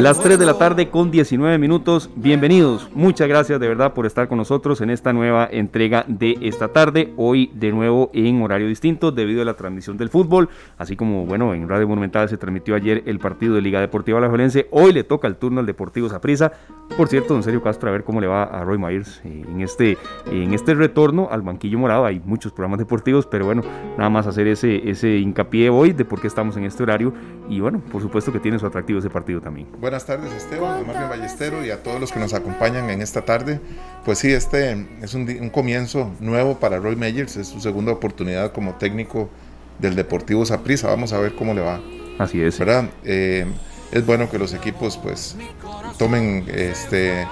Las 3 de la tarde con 19 minutos. Bienvenidos. Muchas gracias de verdad por estar con nosotros en esta nueva entrega de esta tarde. Hoy de nuevo en horario distinto debido a la transmisión del fútbol. Así como, bueno, en Radio Monumental se transmitió ayer el partido de Liga Deportiva Alajuelense. Hoy le toca el turno al Deportivo Saprissa. Por cierto, don Sergio Castro, a ver cómo le va a Roy Myers en este, en este retorno al banquillo morado. Hay muchos programas deportivos, pero bueno, nada más hacer ese, ese hincapié hoy de por qué estamos en este horario. Y bueno, por supuesto que tiene su atractivo ese partido también. Buenas tardes Esteban, Marvin Ballestero y a todos los que nos acompañan en esta tarde. Pues sí, este es un, comienzo nuevo para Roy Meyers, es su segunda oportunidad como técnico del Deportivo Saprissa. Vamos a ver cómo le va. Así es. ¿Verdad? Eh, es bueno que los equipos pues tomen este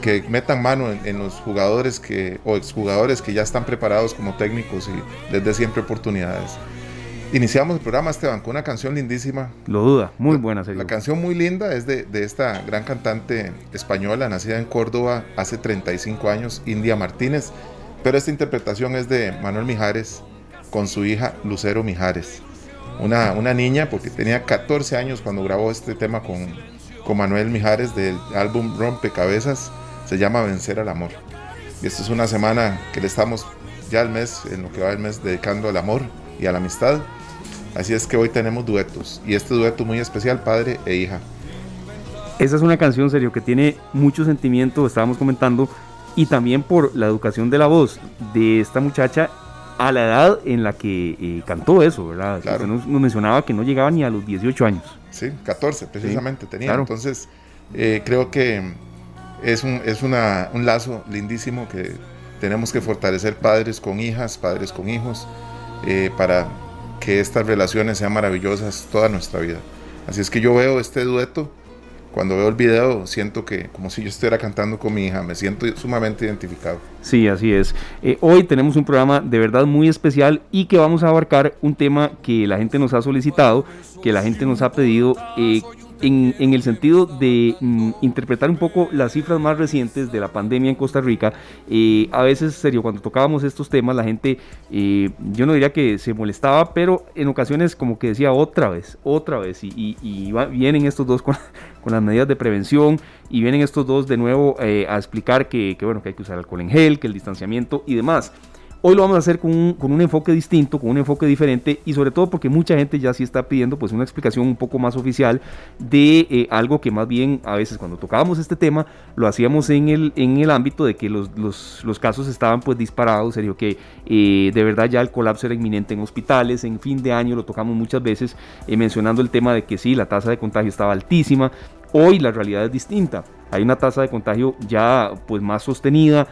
que metan mano en, los jugadores que o exjugadores que ya están preparados como técnicos y les dé siempre oportunidades. Iniciamos el programa, Esteban, con una canción lindísima. Lo duda, muy buena. La canción muy linda es de, esta gran cantante española, nacida en Córdoba hace 35 años, India Martínez. Pero esta interpretación es de Manuel Mijares con su hija Lucero Mijares. Una, una niña, porque tenía 14 años cuando grabó este tema con, con Manuel Mijares del álbum Rompecabezas, se llama Vencer al Amor. Y esta es una semana que le estamos ya al mes, en lo que va el mes, dedicando al amor y a la amistad. Así es que hoy tenemos duetos y este dueto muy especial, padre e hija. Esa es una canción, serio, que tiene mucho sentimiento, estábamos comentando, y también por la educación de la voz de esta muchacha a la edad en la que eh, cantó eso, ¿verdad? Claro. Nos, mencionaba que no llegaba ni a los 18 años. Sí, 14 precisamente tenía. Entonces, eh, creo que es, un, es una, un lazo lindísimo que tenemos que fortalecer padres con hijas, padres con hijos, eh, para que estas relaciones sean maravillosas toda nuestra vida. Así es que yo veo este dueto, cuando veo el video siento que como si yo estuviera cantando con mi hija, me siento sumamente identificado. Sí, así es. Eh, hoy tenemos un programa de verdad muy especial y que vamos a abarcar un tema que la gente nos ha solicitado, que la gente nos ha pedido. Eh, en, el sentido de mm, interpretar un poco las cifras más recientes de la pandemia en Costa Rica. Eh, a veces, serio, cuando tocábamos estos temas, la gente, eh, yo no diría que se molestaba, pero en ocasiones como que decía otra vez, otra vez, y, vienen estos dos con, las medidas de prevención, y vienen estos dos de nuevo eh, a explicar que, bueno, que hay que usar alcohol en gel, que el distanciamiento y demás. Hoy lo vamos a hacer con un, enfoque distinto, con un enfoque diferente y sobre todo porque mucha gente ya sí está pidiendo pues una explicación un poco más oficial de eh, algo que más bien a veces cuando tocábamos este tema lo hacíamos en el, en el ámbito de que los, los, casos estaban pues disparados, serio que eh, de verdad ya el colapso era inminente en hospitales, en fin de año lo tocamos muchas veces eh, mencionando el tema de que sí, la tasa de contagio estaba altísima, hoy la realidad es distinta hay una tasa de contagio ya pues más sostenida.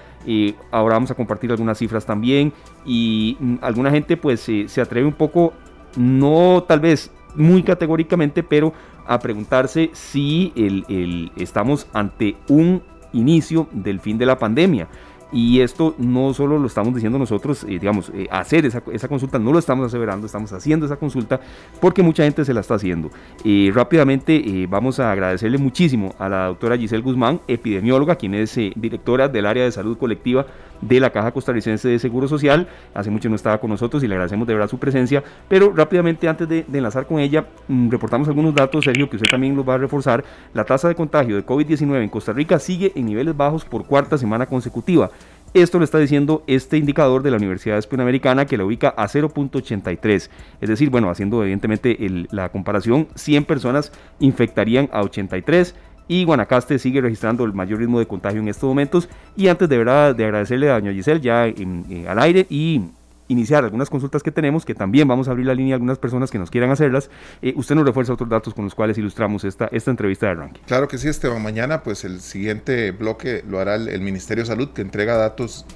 Ahora vamos a compartir algunas cifras también y mm, alguna gente pues se atreve un poco, no tal vez muy categóricamente, pero a preguntarse si el, estamos ante un inicio del fin de la pandemia. Y esto no solo lo estamos diciendo nosotros, eh, digamos, eh, hacer esa, consulta, no lo estamos aseverando, estamos haciendo esa consulta porque mucha gente se la está haciendo. Eh, rápidamente vamos a agradecerle muchísimo a la doctora Giselle Guzmán, epidemióloga, quien es directora del área de salud colectiva de la Caja Costarricense de Seguro Social. Hace mucho no estaba con nosotros y le agradecemos de verdad su presencia. Pero rápidamente, antes de, enlazar con ella, mm, reportamos algunos datos, Sergio, que usted también los va a reforzar. La tasa de contagio de COVID-19 en Costa Rica sigue en niveles bajos por cuarta semana consecutiva. Esto lo está diciendo este indicador de la Universidad Panamericana que la ubica a 0.83. Es decir, bueno, haciendo evidentemente la comparación, 100 personas infectarían a 83 y Guanacaste sigue registrando el mayor ritmo de contagio en estos momentos. Y antes de verdad de agradecerle a doña Giselle ya eh, al aire y iniciar algunas consultas que tenemos, que también vamos a abrir la línea a algunas personas que nos quieran hacerlas, eh, usted nos refuerza otros datos con los cuales ilustramos esta, esta entrevista de ranking. Claro que sí, Esteban. Mañana, pues el siguiente bloque lo hará el, Ministerio de Salud, que entrega datos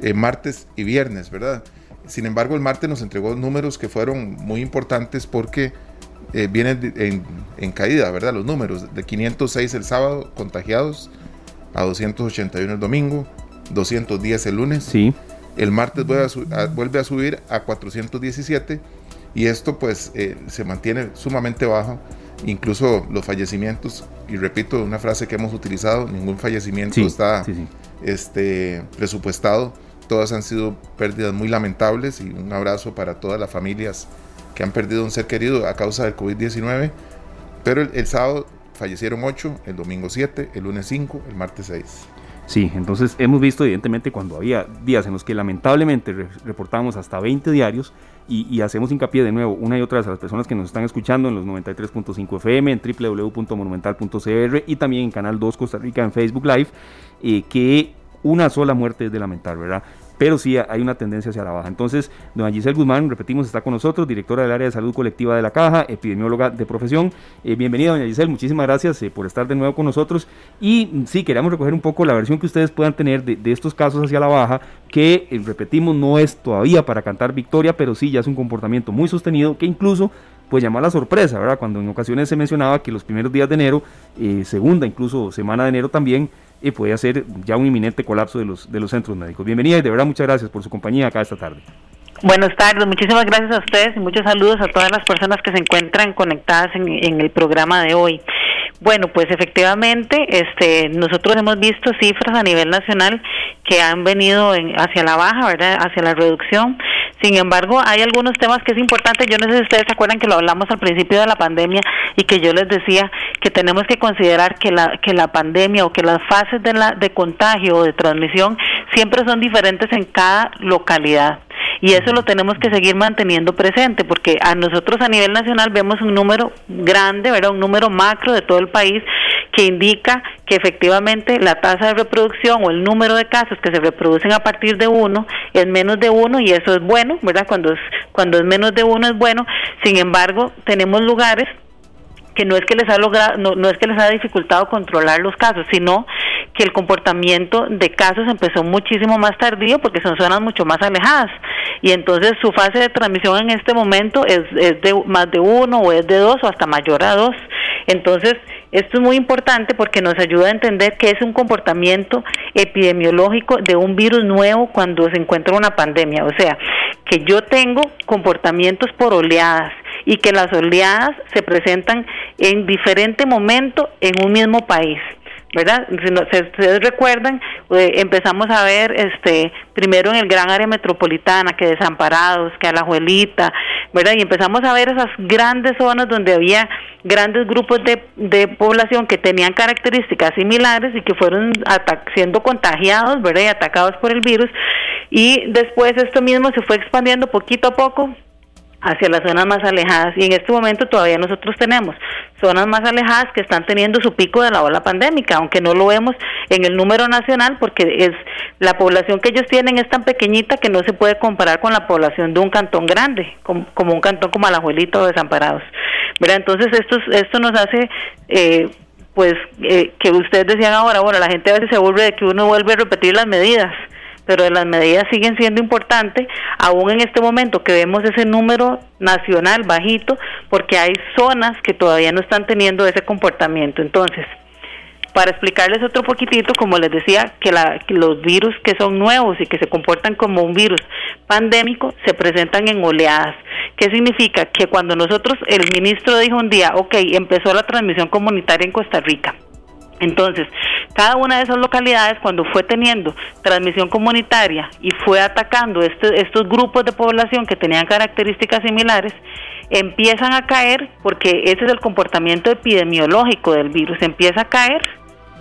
eh, martes y viernes, ¿verdad? Sin embargo, el martes nos entregó números que fueron muy importantes porque eh, vienen en, caída, ¿verdad? Los números, de 506 el sábado contagiados, a 281 el domingo, 210 el lunes. Sí. El martes vuelve a, subir a 417 y esto pues eh, se mantiene sumamente bajo. Incluso los fallecimientos, y repito una frase que hemos utilizado, ningún fallecimiento está Este, presupuestado todas han sido pérdidas muy lamentables y un abrazo para todas las familias que han perdido un ser querido a causa del COVID-19. Pero el, sábado fallecieron 8, el domingo 7, el lunes 5, el martes 6. Sí, entonces hemos visto evidentemente cuando había días en los que lamentablemente reportamos hasta 20 diarios y, hacemos hincapié de nuevo una y otra vez a las personas que nos están escuchando en los 93.5 FM, en www.monumental.cr y también en Canal 2 Costa Rica en Facebook Live, eh, que una sola muerte es de lamentar, ¿verdad? Pero sí hay una tendencia hacia la baja. Entonces, doña Giselle Guzmán, repetimos, está con nosotros, directora del área de salud colectiva de la Caja, epidemióloga de profesión. Eh, bienvenida, doña Giselle, muchísimas gracias eh, por estar de nuevo con nosotros. Y mm, sí, queríamos recoger un poco la versión que ustedes puedan tener de, estos casos hacia la baja, que, eh, repetimos, no es todavía para cantar victoria, pero sí ya es un comportamiento muy sostenido que incluso pues llama la sorpresa, ¿verdad? Cuando en ocasiones se mencionaba que los primeros días de enero, segunda, incluso semana de enero también, y puede hacer ya un inminente colapso de los, de los centros médicos. Bienvenida y de verdad muchas gracias por su compañía acá esta tarde. Buenas tardes, muchísimas gracias a ustedes y muchos saludos a todas las personas que se encuentran conectadas en, en el programa de hoy. Bueno, pues efectivamente, este, nosotros hemos visto cifras a nivel nacional que han venido hacia la baja, ¿verdad? Hacia la reducción. Sin embargo, hay algunos temas que es importante. Yo no sé si ustedes se acuerdan que lo hablamos al principio de la pandemia y que yo les decía que tenemos que considerar que la que la pandemia o que las fases de la de contagio o de transmisión siempre son diferentes en cada localidad. Y eso lo tenemos que seguir manteniendo presente, porque a nosotros a nivel nacional vemos un número grande, ¿verdad? un número macro de todo el país que indica que efectivamente la tasa de reproducción o el número de casos que se reproducen a partir de uno es menos de uno y eso es bueno, ¿verdad? Cuando es, cuando es menos de uno es bueno. Sin embargo, tenemos lugares que no es que les ha logrado, no, no es que les ha dificultado controlar los casos, sino que el comportamiento de casos empezó muchísimo más tardío porque son zonas mucho más alejadas y entonces su fase de transmisión en este momento es, es de más de uno o es de dos o hasta mayor a dos. Entonces, esto es muy importante porque nos ayuda a entender que es un comportamiento epidemiológico de un virus nuevo cuando se encuentra una pandemia. O sea, que yo tengo comportamientos por oleadas y que las oleadas se presentan en diferente momento en un mismo país. ¿Verdad? Si, ustedes recuerdan, eh, empezamos a ver este primero en el gran área metropolitana, que desamparados, que a la Juelita, ¿verdad? Y empezamos a ver esas grandes zonas donde había grandes grupos de, de población que tenían características similares y que fueron siendo contagiados, ¿verdad? Y atacados por el virus. Y después esto mismo se fue expandiendo poquito a poco hacia las zonas más alejadas y en este momento todavía nosotros tenemos zonas más alejadas que están teniendo su pico de la ola pandémica, aunque no lo vemos en el número nacional porque es la población que ellos tienen es tan pequeñita que no se puede comparar con la población de un cantón grande, como, un cantón como Alajuelito o Desamparados. ¿verdad? Entonces esto, esto nos hace eh, pues eh, que ustedes decían ahora, bueno, la gente a veces se vuelve de que uno vuelve a repetir las medidas pero las medidas siguen siendo importantes, aún en este momento que vemos ese número nacional bajito, porque hay zonas que todavía no están teniendo ese comportamiento. Entonces, para explicarles otro poquitito, como les decía, que, los virus que son nuevos y que se comportan como un virus pandémico se presentan en oleadas. ¿Qué significa? Que cuando nosotros, el ministro dijo un día, ok, empezó la transmisión comunitaria en Costa Rica, entonces, cada una de esas localidades, cuando fue teniendo transmisión comunitaria y fue atacando este, estos grupos de población que tenían características similares, empiezan a caer, porque ese es el comportamiento epidemiológico del virus, empieza a caer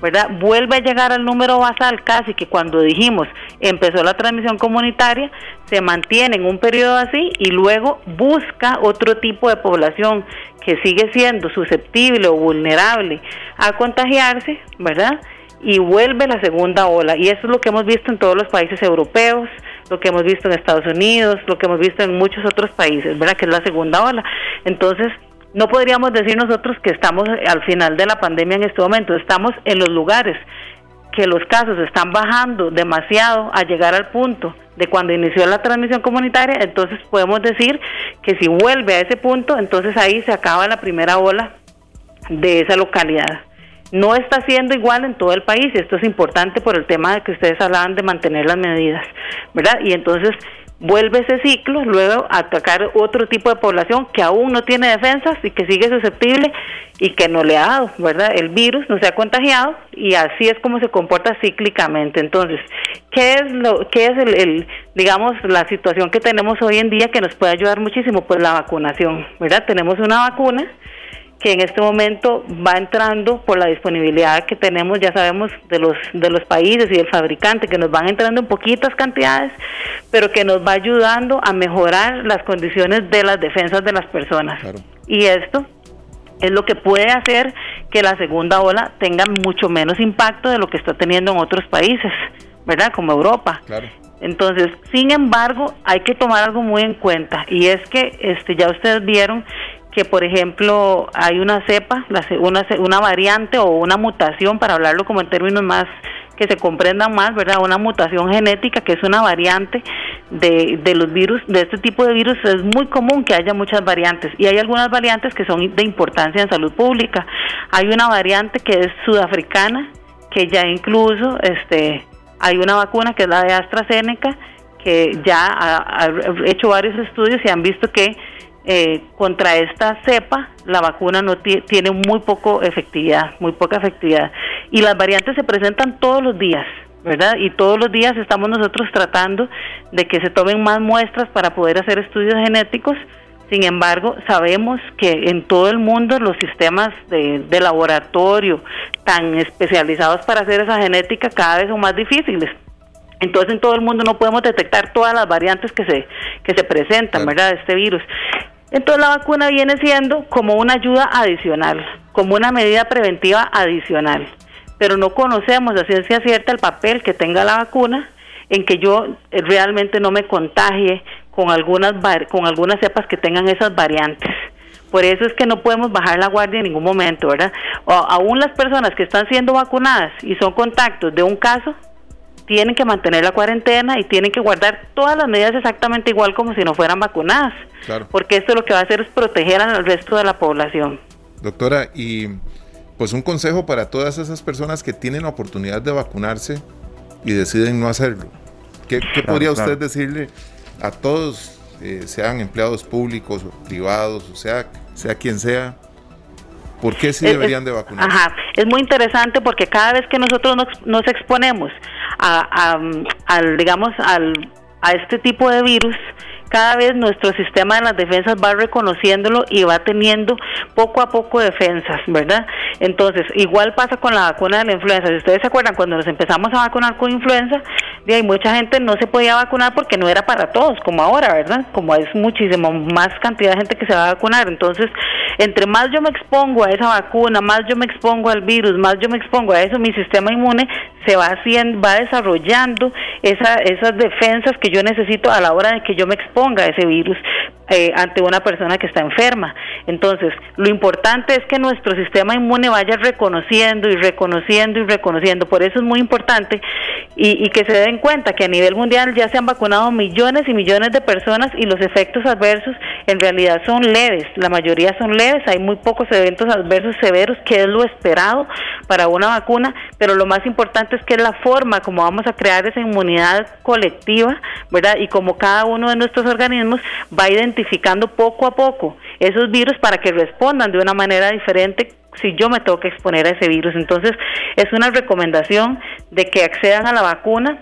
¿verdad? Vuelve a llegar al número basal casi que cuando dijimos empezó la transmisión comunitaria, se mantiene en un periodo así y luego busca otro tipo de población que sigue siendo susceptible o vulnerable a contagiarse, ¿verdad? Y vuelve la segunda ola. Y eso es lo que hemos visto en todos los países europeos, lo que hemos visto en Estados Unidos, lo que hemos visto en muchos otros países, ¿verdad? Que es la segunda ola. Entonces, no podríamos decir nosotros que estamos al final de la pandemia en este momento, estamos en los lugares que los casos están bajando demasiado a llegar al punto de cuando inició la transmisión comunitaria, entonces podemos decir que si vuelve a ese punto, entonces ahí se acaba la primera ola de esa localidad. No está siendo igual en todo el país, esto es importante por el tema de que ustedes hablaban de mantener las medidas, ¿verdad? Y entonces vuelve ese ciclo, luego atacar otro tipo de población que aún no tiene defensas y que sigue susceptible y que no le ha dado, ¿verdad? El virus no se ha contagiado y así es como se comporta cíclicamente. Entonces, ¿qué es lo qué es el, digamos la situación que tenemos hoy en día que nos puede ayudar muchísimo? Pues la vacunación, ¿verdad? Tenemos una vacuna que en este momento va entrando por la disponibilidad que tenemos, ya sabemos, de los, de los países y del fabricante, que nos van entrando en poquitas cantidades, pero que nos va ayudando a mejorar las condiciones de las defensas de las personas. Y esto es lo que puede hacer que la segunda ola tenga mucho menos impacto de lo que está teniendo en otros países, ¿verdad? Como Europa. Entonces, sin embargo, hay que tomar algo muy en cuenta y es que este ya ustedes vieron que por ejemplo hay una cepa, una, una variante o una mutación, para hablarlo como en términos más que se comprendan más, ¿verdad? Una mutación genética que es una variante de, de los virus, de este tipo de virus es muy común que haya muchas variantes y hay algunas variantes que son de importancia en salud pública. Hay una variante que es sudafricana, que ya incluso este hay una vacuna que es la de AstraZeneca que ya ha hecho varios estudios y han visto que eh, contra esta cepa la vacuna no tiene muy poco efectividad, muy poca efectividad. Y las variantes se presentan todos los días, ¿verdad? Y todos los días estamos nosotros tratando de que se tomen más muestras para poder hacer estudios genéticos. Sin embargo, sabemos que en todo el mundo los sistemas de, de laboratorio tan especializados para hacer esa genética cada vez son más difíciles. Entonces en todo el mundo no podemos detectar todas las variantes que se que se presentan, ¿verdad? De este virus. Entonces la vacuna viene siendo como una ayuda adicional, como una medida preventiva adicional, pero no conocemos a ciencia cierta el papel que tenga la vacuna en que yo realmente no me contagie con algunas con algunas cepas que tengan esas variantes. Por eso es que no podemos bajar la guardia en ningún momento, ¿verdad? O, aún las personas que están siendo vacunadas y son contactos de un caso, tienen que mantener la cuarentena y tienen que guardar todas las medidas exactamente igual como si no fueran vacunadas. Porque esto lo que va a hacer es proteger al resto de la población. Doctora, y pues un consejo para todas esas personas que tienen la oportunidad de vacunarse y deciden no hacerlo. ¿Qué, podría usted decirle a todos, eh, sean empleados públicos o privados, o sea, sea quien sea, ¿Por qué sí deberían de vacunar? Ajá, es muy interesante porque cada vez que nosotros nos, exponemos a, al, digamos, al, a este tipo de virus, cada vez nuestro sistema de las defensas va reconociéndolo y va teniendo poco a poco defensas, ¿verdad? Entonces, igual pasa con la vacuna de la influenza. Si ustedes se acuerdan, cuando nos empezamos a vacunar con influenza, de ahí mucha gente no se podía vacunar porque no era para todos, como ahora, ¿verdad? Como es muchísimo más cantidad de gente que se va a vacunar. Entonces, entre más yo me expongo a esa vacuna, más yo me expongo al virus, más yo me expongo a eso, mi sistema inmune se va haciendo, va desarrollando esa, esas defensas que yo necesito a la hora de que yo me exponga ese virus eh, ante una persona que está enferma. Entonces, lo importante es que nuestro sistema inmune vaya reconociendo y reconociendo y reconociendo. Por eso es muy importante y, y, que se den cuenta que a nivel mundial ya se han vacunado millones y millones de personas y los efectos adversos en realidad son leves. La mayoría son leves. Hay muy pocos eventos adversos severos, que es lo esperado para una vacuna. Pero lo más importante es que es la forma como vamos a crear esa inmunidad colectiva, ¿verdad? Y como cada uno de nuestros organismos va identificando poco a poco esos virus para que respondan de una manera diferente si yo me tengo que exponer a ese virus. Entonces, es una recomendación de que accedan a la vacuna,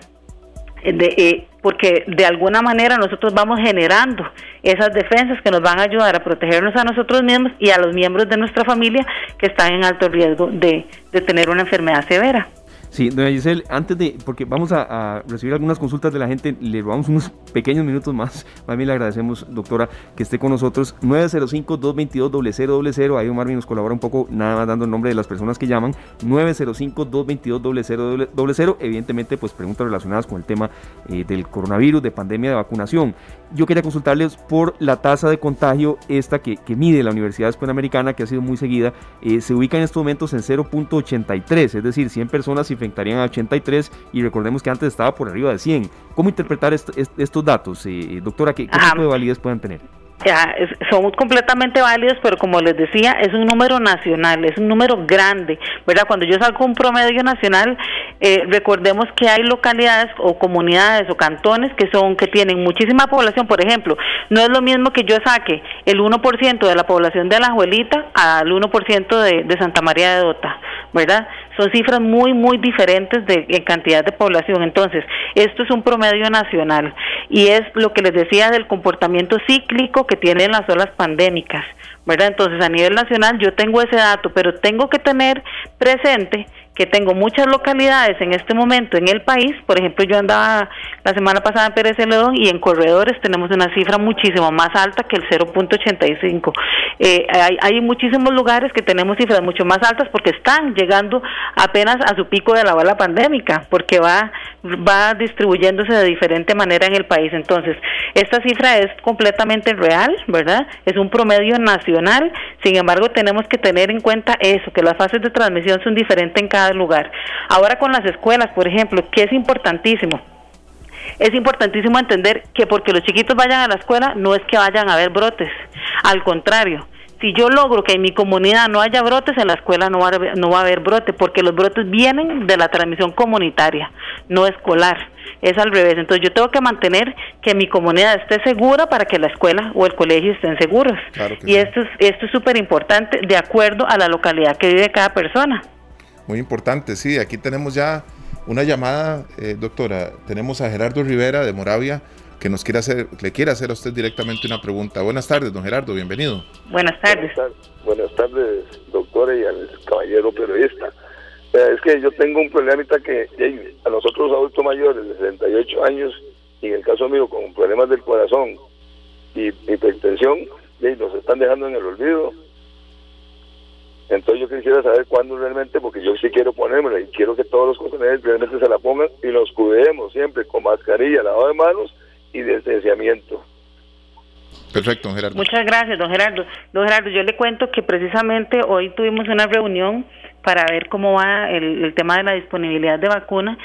eh, de, eh, porque de alguna manera nosotros vamos generando esas defensas que nos van a ayudar a protegernos a nosotros mismos y a los miembros de nuestra familia que están en alto riesgo de, de tener una enfermedad severa. Sí, doña Giselle, antes de, porque vamos a, recibir algunas consultas de la gente, le robamos unos pequeños minutos más. A mí le agradecemos, doctora, que esté con nosotros. 905-222-0000, ahí Omar nos colabora un poco, nada más dando el nombre de las personas que llaman. 905-222-0000, evidentemente, pues preguntas relacionadas con el tema eh, del coronavirus, de pandemia, de vacunación. Yo quería consultarles por la tasa de contagio, esta que, mide la Universidad Panamericana, que ha sido muy seguida, eh, se ubica en estos momentos en 0.83, es decir, 100 personas y infectarían a 83 y recordemos que antes estaba por arriba de 100. ¿Cómo interpretar estos datos, eh, doctora? ¿Qué, tipo de validez pueden tener? son completamente válidos, pero como les decía, es un número nacional, es un número grande, ¿verdad? Cuando yo saco un promedio nacional, eh, recordemos que hay localidades o comunidades o cantones que son que tienen muchísima población, por ejemplo, no es lo mismo que yo saque el 1% de la población de Alajuelita al 1% de, de Santa María de Dota, ¿verdad? Son cifras muy, muy diferentes de, en cantidad de población. Entonces, esto es un promedio nacional y es lo que les decía del comportamiento cíclico que tienen las olas pandémicas, ¿verdad? Entonces, a nivel nacional yo tengo ese dato, pero tengo que tener presente que tengo muchas localidades en este momento en el país, por ejemplo, yo andaba la semana pasada en Pérez Celedón y en corredores tenemos una cifra muchísimo más alta que el 0.85. Eh, hay, hay muchísimos lugares que tenemos cifras mucho más altas porque están llegando apenas a su pico de la bala pandémica, porque va, va distribuyéndose de diferente manera en el país. Entonces, esta cifra es completamente real, ¿verdad? Es un promedio nacional, sin embargo, tenemos que tener en cuenta eso, que las fases de transmisión son diferentes en cada lugar. Ahora con las escuelas, por ejemplo, que es importantísimo. Es importantísimo entender que porque los chiquitos vayan a la escuela no es que vayan a haber brotes. Al contrario, si yo logro que en mi comunidad no haya brotes, en la escuela no va, a haber, no va a haber brote, porque los brotes vienen de la transmisión comunitaria, no escolar. Es al revés. Entonces yo tengo que mantener que mi comunidad esté segura para que la escuela o el colegio estén seguros. y esto es esto es súper importante de acuerdo a la localidad que vive cada persona. Muy importante, sí. Aquí tenemos ya una llamada, eh, doctora. Tenemos a Gerardo Rivera de Moravia que nos quiere hacer, le quiere hacer a usted directamente una pregunta. Buenas tardes, don Gerardo, bienvenido. Buenas tardes. Buenas tardes, doctora y al caballero periodista. es que yo tengo un problemita que a nosotros adultos mayores de 68 años, y en el caso mío con problemas del corazón y hipertensión, nos están dejando en el olvido entonces yo quisiera saber cuándo realmente, porque yo sí quiero ponérmela y quiero que todos los consumidores realmente se la pongan y nos cuidemos siempre con mascarilla, lavado de manos y distanciamiento. Perfecto, don Gerardo. Muchas gracias, don Gerardo. Don Gerardo, yo le cuento que precisamente hoy tuvimos una reunión para ver cómo va el, el tema de la disponibilidad de vacunas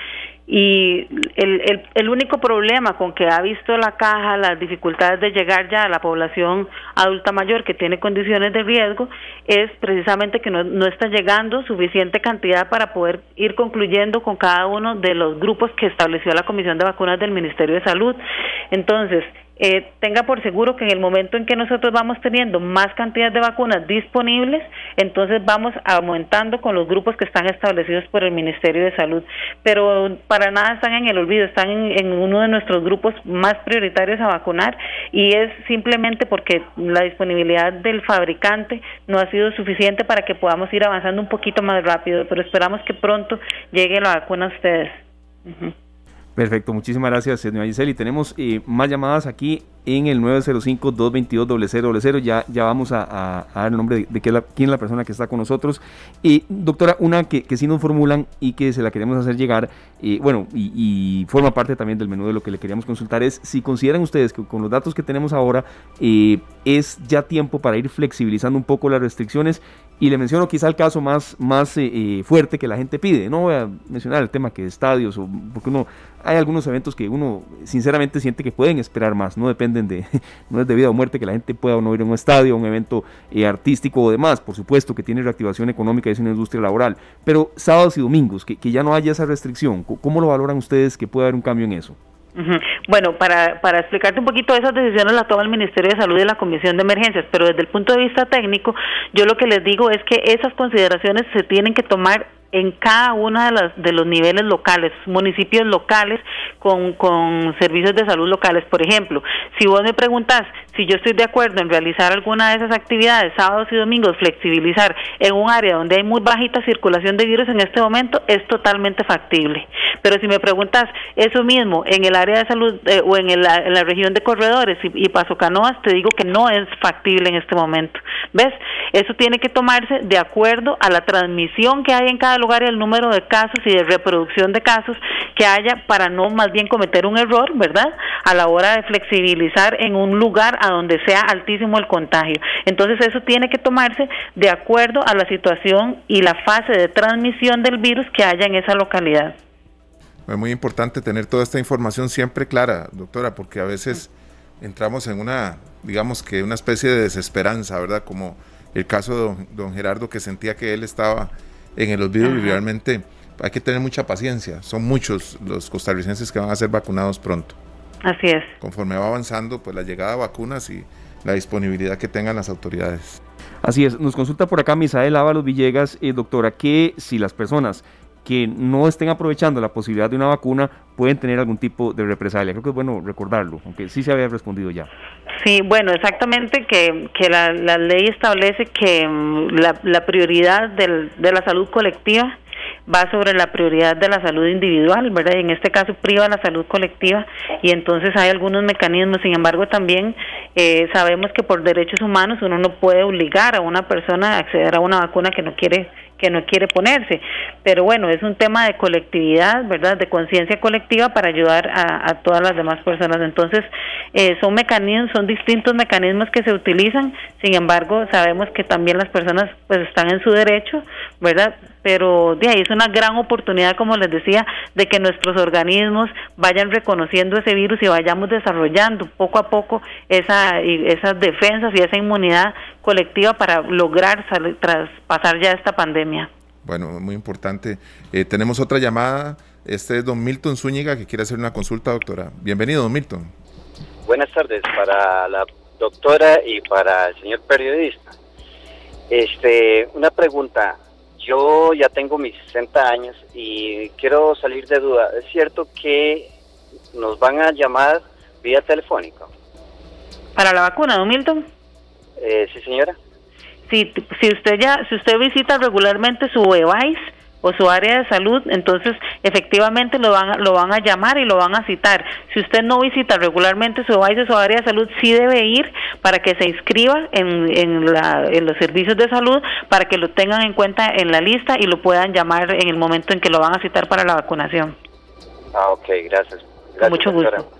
y el, el, el, único problema con que ha visto la caja las dificultades de llegar ya a la población adulta mayor que tiene condiciones de riesgo es precisamente que no, no está llegando suficiente cantidad para poder ir concluyendo con cada uno de los grupos que estableció la Comisión de Vacunas del Ministerio de Salud. Entonces, eh, tenga por seguro que en el momento en que nosotros vamos teniendo más cantidad de vacunas disponibles, entonces vamos aumentando con los grupos que están establecidos por el Ministerio de Salud. Pero para nada están en el olvido, están en, uno de nuestros grupos más prioritarios a vacunar y es simplemente porque la disponibilidad del fabricante no ha sido suficiente para que podamos ir avanzando un poquito más rápido, pero esperamos que pronto llegue la vacuna a ustedes. Perfecto, muchísimas gracias, señora Giselle. Y tenemos eh, más llamadas aquí en el 905-222-0000. Ya, ya vamos a, dar el nombre de, quién es la persona que está con nosotros. Y doctora, una que, que sí nos formulan y que se la queremos hacer llegar, eh, bueno, y, forma parte también del menú de lo que le queríamos consultar, es si consideran ustedes que con los datos que tenemos ahora eh, es ya tiempo para ir flexibilizando un poco las restricciones. Y le menciono quizá el caso más, más fuerte que la gente pide. No voy a mencionar el tema que estadios, o porque uno hay algunos eventos que uno sinceramente siente que pueden esperar más, no de, no es de vida o muerte que la gente pueda o no ir a un estadio, un evento eh, artístico o demás, por supuesto que tiene reactivación económica y es una industria laboral, pero sábados y domingos, que, ya no haya esa restricción, ¿cómo lo valoran ustedes que puede haber un cambio en eso? Bueno, para, para explicarte un poquito, esas decisiones las toma el Ministerio de Salud y la Comisión de Emergencias, pero desde el punto de vista técnico, yo lo que les digo es que esas consideraciones se tienen que tomar en cada uno de, las, de los niveles locales, municipios locales con, con servicios de salud locales. Por ejemplo, si vos me preguntas si yo estoy de acuerdo en realizar alguna de esas actividades, sábados y domingos, flexibilizar en un área donde hay muy bajita circulación de virus en este momento, es totalmente factible. Pero si me preguntas eso mismo en el área de salud eh, o en, la región de corredores y, y Paso Canoas, te digo que no es factible en este momento. ¿Ves? Eso tiene que tomarse de acuerdo a la transmisión que hay en cada lugar y el número de casos y de reproducción de casos que haya para no más bien cometer un error, ¿verdad? A la hora de flexibilizar en un lugar a donde sea altísimo el contagio. Entonces eso tiene que tomarse de acuerdo a la situación y la fase de transmisión del virus que haya en esa localidad. Es muy importante tener toda esta información siempre clara, doctora, porque a veces entramos en una, digamos que una especie de desesperanza, ¿verdad? Como el caso de don, Gerardo que sentía que él estaba en el olvido y realmente hay que tener mucha paciencia. Son muchos los costarricenses que van a ser vacunados pronto. Así es. Conforme va avanzando, pues la llegada de vacunas y la disponibilidad que tengan las autoridades. Así es, nos consulta por acá Misael Ábalos Villegas, eh, doctora, que si las personas que no estén aprovechando la posibilidad de una vacuna pueden tener algún tipo de represalia. Creo que es bueno recordarlo, aunque sí se había respondido ya. Sí, bueno, exactamente que, que la, ley establece que mm, la, prioridad del, de la salud colectiva va sobre la prioridad de la salud individual, ¿verdad? Y en este caso priva la salud colectiva y entonces hay algunos mecanismos, sin embargo también eh, sabemos que por derechos humanos uno no puede obligar a una persona a acceder a una vacuna que no quiere que no quiere ponerse. Pero bueno, es un tema de colectividad, ¿verdad? De conciencia colectiva para ayudar a, todas las demás personas. Entonces, eh, son mecanismos, son distintos mecanismos que se utilizan. Sin embargo, sabemos que también las personas pues están en su derecho, ¿verdad? Pero de ahí es una gran oportunidad, como les decía, de que nuestros organismos vayan reconociendo ese virus y vayamos desarrollando poco a poco esa, esas defensas y esa inmunidad colectiva para lograr traspasar ya esta pandemia. Bueno, muy importante. Eh, tenemos otra llamada. Este es don Milton Zúñiga que quiere hacer una consulta, doctora. Bienvenido, don Milton. Buenas tardes para la doctora y para el señor periodista. Este, una pregunta. Yo ya tengo mis 60 años y quiero salir de duda. ¿Es cierto que nos van a llamar vía telefónica? ¿Para la vacuna, don Milton? Eh, sí, señora. Si, si usted ya, si usted visita regularmente su EVAIS o su área de salud, entonces efectivamente lo van, a, lo van a llamar y lo van a citar. Si usted no visita regularmente su EVAIS o su área de salud, sí debe ir para que se inscriba en, en, la, en los servicios de salud, para que lo tengan en cuenta en la lista y lo puedan llamar en el momento en que lo van a citar para la vacunación. Ah, ok, gracias. Con mucho gusto.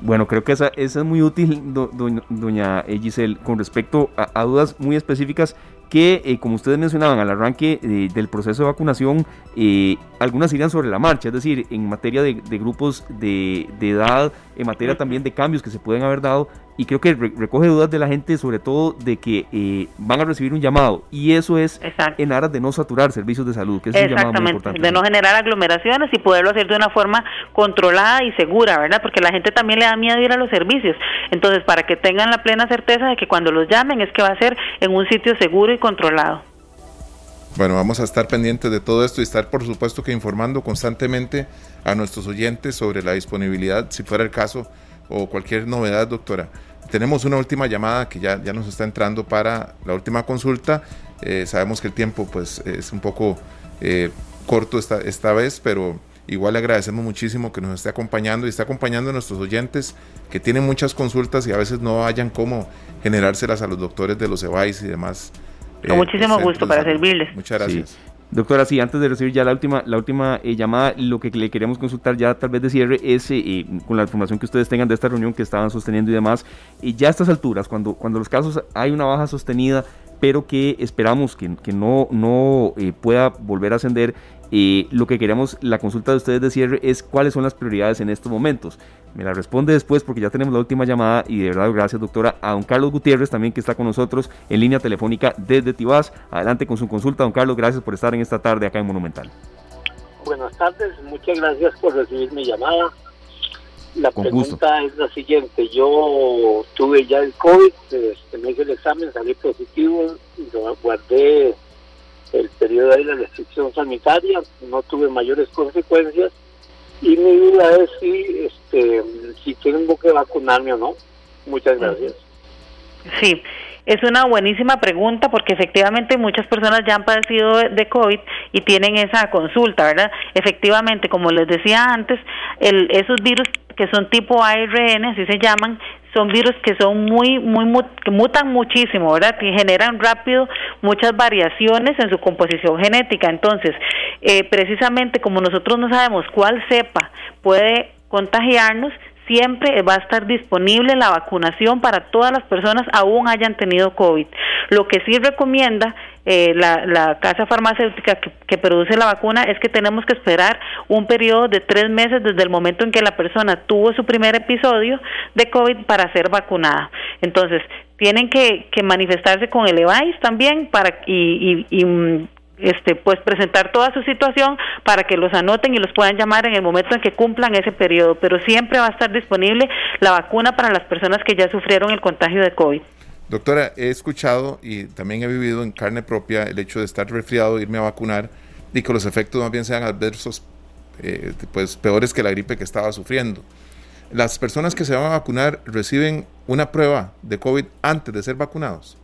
Bueno, creo que esa, esa es muy útil, doña Giselle, con respecto a, dudas muy específicas que, eh, como ustedes mencionaban al arranque eh, del proceso de vacunación, eh, algunas irían sobre la marcha, es decir, en materia de, grupos de, de, edad, en materia también de cambios que se pueden haber dado, y creo que recoge dudas de la gente, sobre todo de que eh, van a recibir un llamado, y eso es en aras de no saturar servicios de salud, que es un llamado muy importante. De no generar aglomeraciones y poderlo hacer de una forma controlada y segura, ¿verdad? Porque la gente también le da miedo ir a los servicios. Entonces, para que tengan la plena certeza de que cuando los llamen es que va a ser en un sitio seguro y controlado. Bueno, vamos a estar pendientes de todo esto y estar, por supuesto, que informando constantemente a nuestros oyentes sobre la disponibilidad, si fuera el caso, o cualquier novedad, doctora. Tenemos una última llamada que ya, ya nos está entrando para la última consulta. Eh, sabemos que el tiempo pues, es un poco eh, corto esta, esta vez, pero igual le agradecemos muchísimo que nos esté acompañando y esté acompañando a nuestros oyentes que tienen muchas consultas y a veces no hayan cómo generárselas a los doctores de los EVAIS y demás. Con eh, muchísimo gusto para servirles. Muchas gracias. Doctora, sí, antes de recibir ya la última, la última eh, llamada, lo que le queremos consultar ya tal vez de cierre es eh, con la información que ustedes tengan de esta reunión que estaban sosteniendo y demás, y ya a estas alturas, cuando, cuando los casos hay una baja sostenida, pero que esperamos que, no, no eh, pueda volver a ascender, lo que queremos, la consulta de ustedes de cierre es cuáles son las prioridades en estos momentos. Me la responde después porque ya tenemos la última llamada y de verdad gracias doctora a don Carlos Gutiérrez también que está con nosotros en línea telefónica desde Tibás. Adelante con su consulta, don Carlos, gracias por estar en esta tarde acá en Monumental. Buenas tardes, muchas gracias por recibir mi llamada. La pregunta es la siguiente, yo tuve ya el COVID, este, me hice el examen, salí positivo, guardé el periodo de la restricción sanitaria, no tuve mayores consecuencias y mi duda es si, este, si tengo que vacunarme o no. Muchas gracias. Sí, es una buenísima pregunta porque efectivamente muchas personas ya han padecido de COVID y tienen esa consulta, ¿verdad? Efectivamente, como les decía antes, el, esos virus que son tipo ARN, así se llaman, son virus que son muy, muy, que mutan muchísimo, ¿verdad? Que generan rápido muchas variaciones en su composición genética. Entonces, eh, precisamente como nosotros no sabemos cuál cepa puede contagiarnos, siempre va a estar disponible la vacunación para todas las personas aún hayan tenido COVID. Lo que sí recomienda eh, la, casa farmacéutica que, produce la vacuna es que tenemos que esperar un periodo de tres meses desde el momento en que la persona tuvo su primer episodio de COVID para ser vacunada. Entonces, tienen que, manifestarse con el EVAIS también para y, y, este pues presentar toda su situación para que los anoten y los puedan llamar en el momento en que cumplan ese periodo, pero siempre va a estar disponible la vacuna para las personas que ya sufrieron el contagio de COVID. Doctora, he escuchado y también he vivido en carne propia el hecho de estar resfriado, irme a vacunar y que los efectos más bien sean adversos, eh, pues peores que la gripe que estaba sufriendo. Las personas que se van a vacunar reciben una prueba de COVID antes de ser vacunados.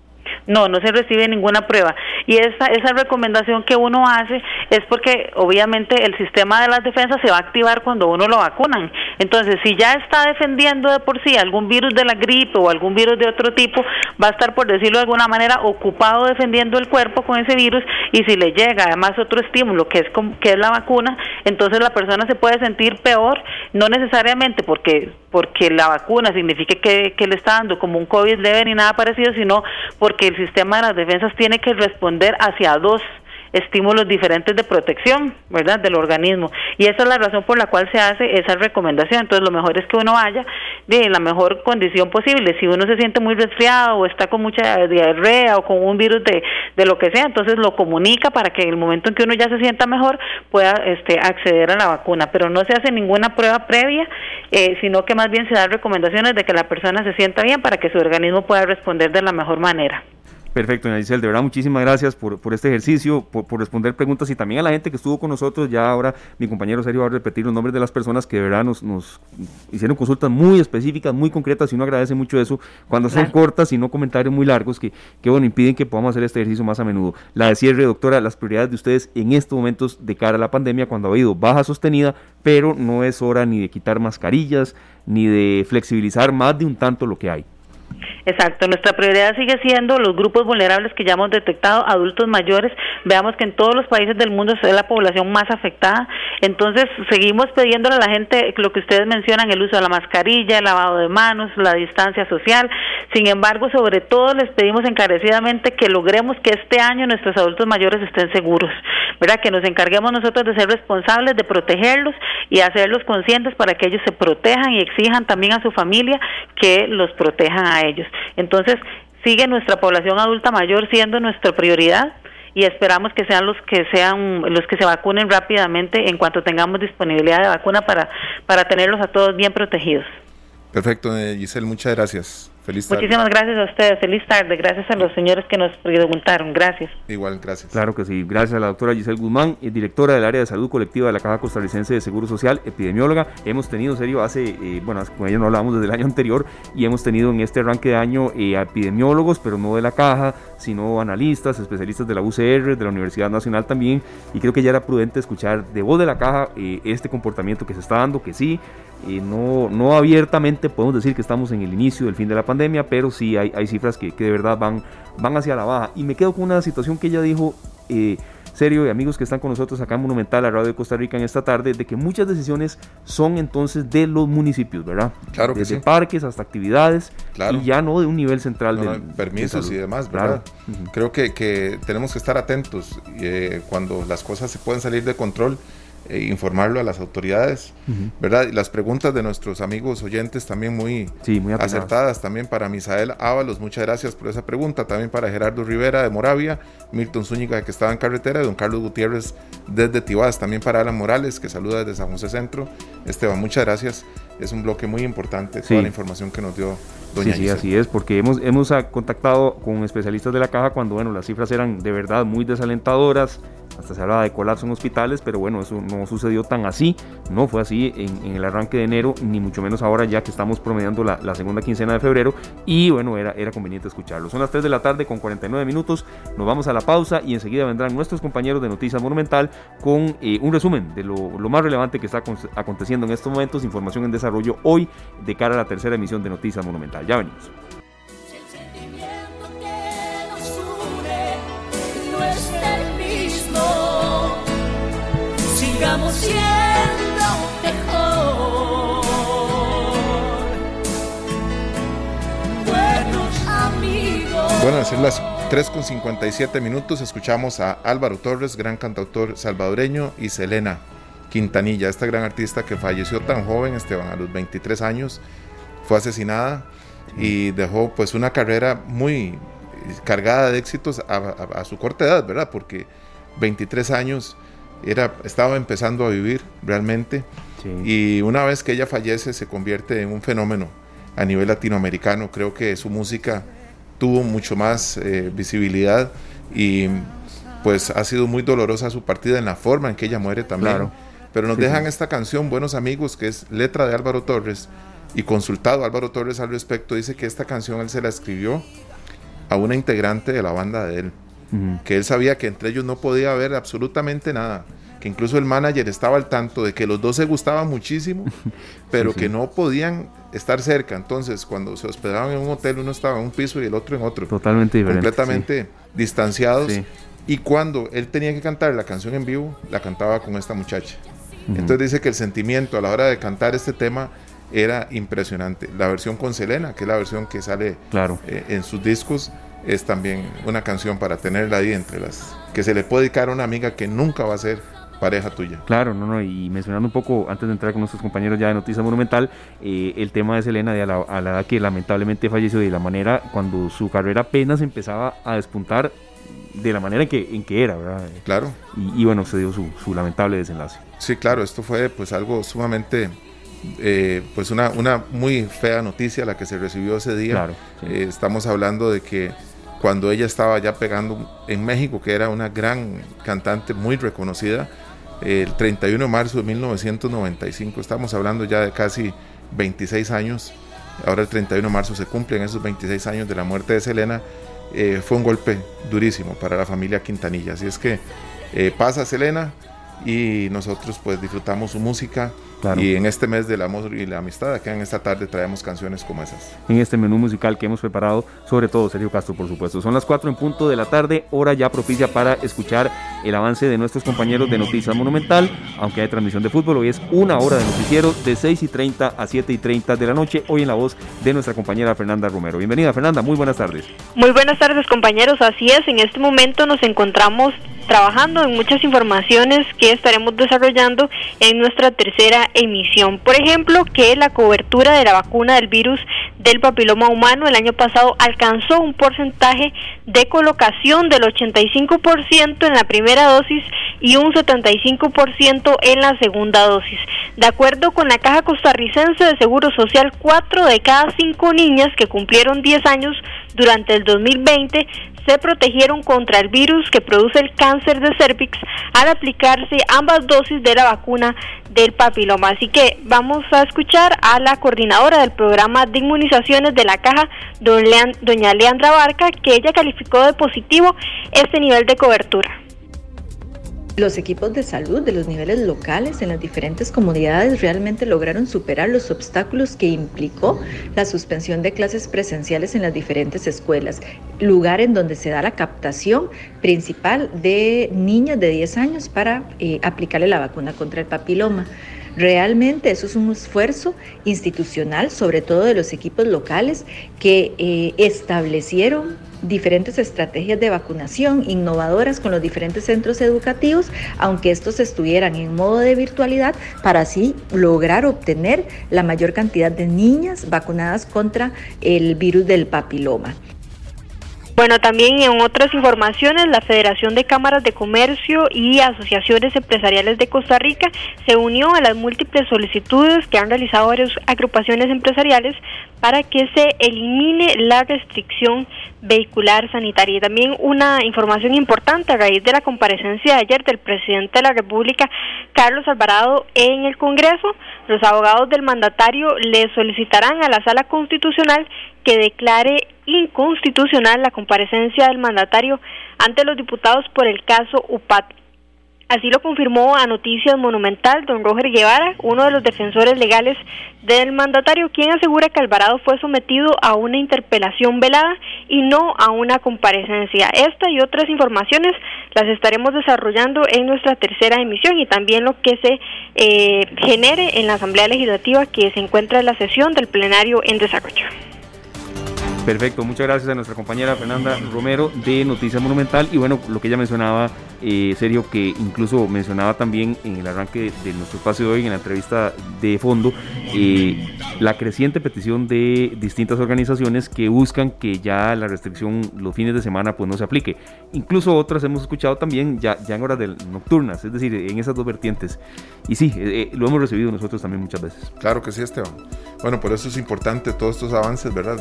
No, no se recibe ninguna prueba. Y esa, esa recomendación que uno hace es porque obviamente el sistema de las defensas se va a activar cuando uno lo vacunan. Entonces, si ya está defendiendo de por sí algún virus de la gripe o algún virus de otro tipo, va a estar, por decirlo de alguna manera, ocupado defendiendo el cuerpo con ese virus y si le llega además otro estímulo que es, que es la vacuna, entonces la persona se puede sentir peor, no necesariamente porque porque la vacuna signifique que, le está dando como un COVID leve ni nada parecido, sino porque el sistema de las defensas tiene que responder hacia dos estímulos diferentes de protección, ¿verdad?, del organismo. Y esa es la razón por la cual se hace esa recomendación. Entonces, lo mejor es que uno vaya de la mejor condición posible. Si uno se siente muy resfriado o está con mucha diarrea o con un virus de, de lo que sea, entonces lo comunica para que en el momento en que uno ya se sienta mejor pueda este, acceder a la vacuna. Pero no se hace ninguna prueba previa, eh, sino que más bien se dan recomendaciones de que la persona se sienta bien para que su organismo pueda responder de la mejor manera. Perfecto, doña Giselle, de verdad muchísimas gracias por, por este ejercicio, por, por, responder preguntas y también a la gente que estuvo con nosotros. Ya ahora mi compañero Sergio va a repetir los nombres de las personas que de verdad nos, nos hicieron consultas muy específicas, muy concretas y uno agradece mucho eso cuando son cortas y no comentarios muy largos que, que, bueno, impiden que podamos hacer este ejercicio más a menudo. La de cierre, doctora, las prioridades de ustedes en estos momentos de cara a la pandemia cuando ha habido baja sostenida, pero no es hora ni de quitar mascarillas ni de flexibilizar más de un tanto lo que hay. Exacto, nuestra prioridad sigue siendo los grupos vulnerables que ya hemos detectado, adultos mayores. Veamos que en todos los países del mundo es la población más afectada. Entonces, seguimos pidiéndole a la gente lo que ustedes mencionan, el uso de la mascarilla, el lavado de manos, la distancia social. Sin embargo, sobre todo les pedimos encarecidamente que logremos que este año nuestros adultos mayores estén seguros, ¿verdad? Que nos encarguemos nosotros de ser responsables, de protegerlos y hacerlos conscientes para que ellos se protejan y exijan también a su familia que los protejan a ellos. Entonces, sigue nuestra población adulta mayor siendo nuestra prioridad y esperamos que sean los que sean los que se vacunen rápidamente en cuanto tengamos disponibilidad de vacuna para para tenerlos a todos bien protegidos. Perfecto, eh, Giselle, muchas gracias. Feliz tarde. Muchísimas gracias a ustedes. Feliz tarde. Gracias a los señores que nos preguntaron. Gracias. Igual, gracias. Claro que sí. Gracias a la doctora Giselle Guzmán, directora del área de salud colectiva de la Caja Costarricense de Seguro Social, epidemióloga. Hemos tenido, serio, hace, eh, bueno, con ella no hablábamos desde el año anterior y hemos tenido en este arranque de año eh, epidemiólogos, pero no de la Caja, sino analistas, especialistas de la UCR, de la Universidad Nacional también. Y creo que ya era prudente escuchar de voz de la Caja eh, este comportamiento que se está dando, que sí, no, no abiertamente podemos decir que estamos en el inicio del fin de la pandemia, pero sí hay, hay cifras que, que, de verdad van, van hacia la baja. Y me quedo con una situación que ella dijo, eh, serio, y amigos que están con nosotros acá en Monumental, la radio de Costa Rica en esta tarde, de que muchas decisiones son entonces de los municipios, ¿verdad? Claro que Desde parques hasta actividades, claro. y ya no de un nivel central de, permisos y demás, ¿verdad? Creo que, que, tenemos que estar atentos eh, cuando las cosas se pueden salir de control e informarlo a las autoridades, ¿verdad? Y las preguntas de nuestros amigos oyentes también muy, acertadas, también para Misael Ábalos, muchas gracias por esa pregunta, también para Gerardo Rivera de Moravia, Milton Zúñiga que estaba en carretera, y don Carlos Gutiérrez desde Tibás, también para Alan Morales que saluda desde San José Centro. Esteban, muchas gracias, es un bloque muy importante, toda la información que nos dio Doña Sí, sí, así es, porque hemos, hemos contactado con especialistas de la caja cuando, bueno, las cifras eran de verdad muy desalentadoras, hasta se hablaba de colapso en hospitales, pero bueno, eso no sucedió tan así, no fue así en, el arranque de enero, ni mucho menos ahora ya que estamos promediando la, segunda quincena de febrero, y bueno, era, era conveniente escucharlo. Son las 3 de la tarde con 49 minutos, nos vamos a la pausa y enseguida vendrán nuestros compañeros de Noticias Monumental con eh, un resumen de lo, lo, más relevante que está aconteciendo en estos momentos, información en desarrollo hoy de cara a la tercera emisión de Noticias Monumental. Ya venimos. sigamos siendo mejor. Buenos amigos. Bueno, a ser las 3 con 57 minutos, escuchamos a Álvaro Torres, gran cantautor salvadoreño, y Selena Quintanilla, esta gran artista que falleció tan joven, Esteban, a los 23 años, fue asesinada y dejó pues una carrera muy cargada de éxitos a, su corta edad, ¿verdad? Porque 23 años era, estaba empezando a vivir realmente y una vez que ella fallece se convierte en un fenómeno a nivel latinoamericano. Creo que su música tuvo mucho más eh, visibilidad y pues ha sido muy dolorosa su partida en la forma en que ella muere también. Pero nos dejan esta canción, Buenos Amigos, que es letra de Álvaro Torres y consultado Álvaro Torres al respecto, dice que esta canción él se la escribió a una integrante de la banda de él, que él sabía que entre ellos no podía haber absolutamente nada que incluso el manager estaba al tanto de que los dos se gustaban muchísimo, pero que no podían estar cerca. Entonces, cuando se hospedaban en un hotel, uno estaba en un piso y el otro en otro. Totalmente diferente. Completamente distanciados. Y cuando él tenía que cantar la canción en vivo, la cantaba con esta muchacha. Entonces dice que el sentimiento a la hora de cantar este tema era impresionante. La versión con Selena, que es la versión que sale claro. Eh, en sus discos, es también una canción para tenerla ahí entre las que se le puede dedicar a una amiga que nunca va a ser pareja tuya. Claro, no, no, y mencionando un poco, antes de entrar con nuestros compañeros ya de Noticias Monumental, eh, el tema de Selena, de a la, edad que lamentablemente falleció, de la manera cuando su carrera apenas empezaba a despuntar, de la manera en que, en que era, ¿verdad? Claro. Y, bueno, se dio su, lamentable desenlace. Sí, claro, esto fue pues algo sumamente eh, pues una, una muy fea noticia la que se recibió ese día. Claro, eh, estamos hablando de que cuando ella estaba ya pegando en México, que era una gran cantante muy reconocida, el 31 de marzo de 1995. Estamos hablando ya de casi 26 años. Ahora el 31 de marzo se cumplen esos 26 años de la muerte de Selena. Eh, fue un golpe durísimo para la familia Quintanilla. Así es que eh, pasa Selena y nosotros pues disfrutamos su música y en este mes del amor y la amistad, acá en esta tarde traemos canciones como esas. En este menú musical que hemos preparado, sobre todo Sergio Castro, por supuesto. Son las 4 en punto de la tarde, hora ya propicia para escuchar el avance de nuestros compañeros de Noticias Monumental, aunque hay transmisión de fútbol. Hoy es una hora de noticiero de 6 y 30 a 7 y 30 de la noche, hoy en la voz de nuestra compañera Fernanda Romero. Bienvenida, Fernanda, muy buenas tardes. Muy buenas tardes, compañeros. Así es, en este momento nos encontramos trabajando en muchas informaciones que estaremos desarrollando en nuestra tercera emisión. Por ejemplo, que la cobertura de la vacuna del virus del papiloma humano el año pasado alcanzó un porcentaje de colocación del 85% en la primera dosis y un 75% en la segunda dosis. De acuerdo con la Caja Costarricense de Seguro Social, 4 de cada 5 niñas que cumplieron 10 años durante el 2020 se protegieron contra el virus que produce el cáncer de cervix al aplicarse ambas dosis de la vacuna del papiloma. Así que vamos a escuchar a la coordinadora del programa de inmunizaciones de la caja, doña Leandra Barca, que ella calificó de positivo este nivel de cobertura. Los equipos de salud de los niveles locales en las diferentes comunidades realmente lograron superar los obstáculos que implicó la suspensión de clases presenciales en las diferentes escuelas, lugar en donde se da la captación principal de niñas de 10 años para eh, aplicarle la vacuna contra el papiloma. Realmente eso es un esfuerzo institucional, sobre todo de los equipos locales, que eh, establecieron diferentes estrategias de vacunación innovadoras con los diferentes centros educativos, aunque estos estuvieran en modo de virtualidad, para así lograr obtener la mayor cantidad de niñas vacunadas contra el virus del papiloma. Bueno, también en otras informaciones, la Federación de Cámaras de Comercio y Asociaciones Empresariales de Costa Rica se unió a las múltiples solicitudes que han realizado varias agrupaciones empresariales para que se elimine la restricción vehicular sanitaria. Y también una información importante a raíz de la comparecencia de ayer del presidente de la República, Carlos Alvarado, en el Congreso, los abogados del mandatario le solicitarán a la Sala Constitucional que declare inconstitucional la comparecencia del mandatario ante los diputados por el caso UPAT. Así lo confirmó a Noticias Monumental don Roger Guevara, uno de los defensores legales del mandatario, quien asegura que Alvarado fue sometido a una interpelación velada y no a una comparecencia. Esta y otras informaciones las estaremos desarrollando en nuestra tercera emisión y también lo que se eh, genere en la Asamblea Legislativa que se encuentra en la sesión del plenario en desarrollo. Perfecto, muchas gracias a nuestra compañera Fernanda Romero de Noticias Monumental y bueno, lo que ella mencionaba, eh, serio, que incluso mencionaba también en el arranque de nuestro espacio de hoy, en la entrevista de fondo, eh, la creciente petición de distintas organizaciones que buscan que ya la restricción los fines de semana pues no se aplique. Incluso otras hemos escuchado también ya, ya en horas nocturnas, es decir, en esas dos vertientes. Y sí, eh, lo hemos recibido nosotros también muchas veces. Claro que sí, Esteban. Bueno, por eso es importante todos estos avances, ¿verdad?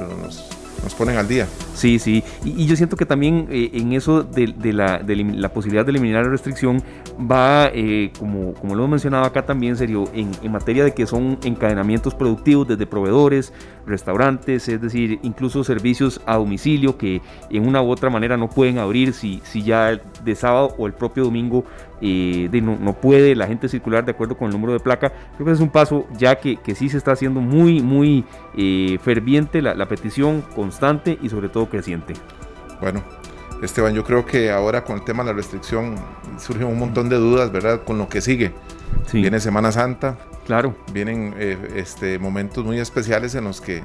Nos ponen al día. Sí, sí. Y, yo siento que también eh, en eso de, la, posibilidad de eliminar la restricción va, eh, como, como lo hemos mencionado acá también, serio, en, en, materia de que son encadenamientos productivos desde proveedores, restaurantes, es decir, incluso servicios a domicilio que en una u otra manera no pueden abrir si, si ya de sábado o el propio domingo eh, de no, no, puede la gente circular de acuerdo con el número de placa. Creo que es un paso ya que, que sí se está haciendo muy, muy ferviente la, la petición constante y sobre todo creciente. Bueno, Esteban, yo creo que ahora con el tema de la restricción surgen un montón de dudas, ¿verdad? Con lo que sigue. Viene Semana Santa. Claro. Vienen eh, este, momentos muy especiales en los que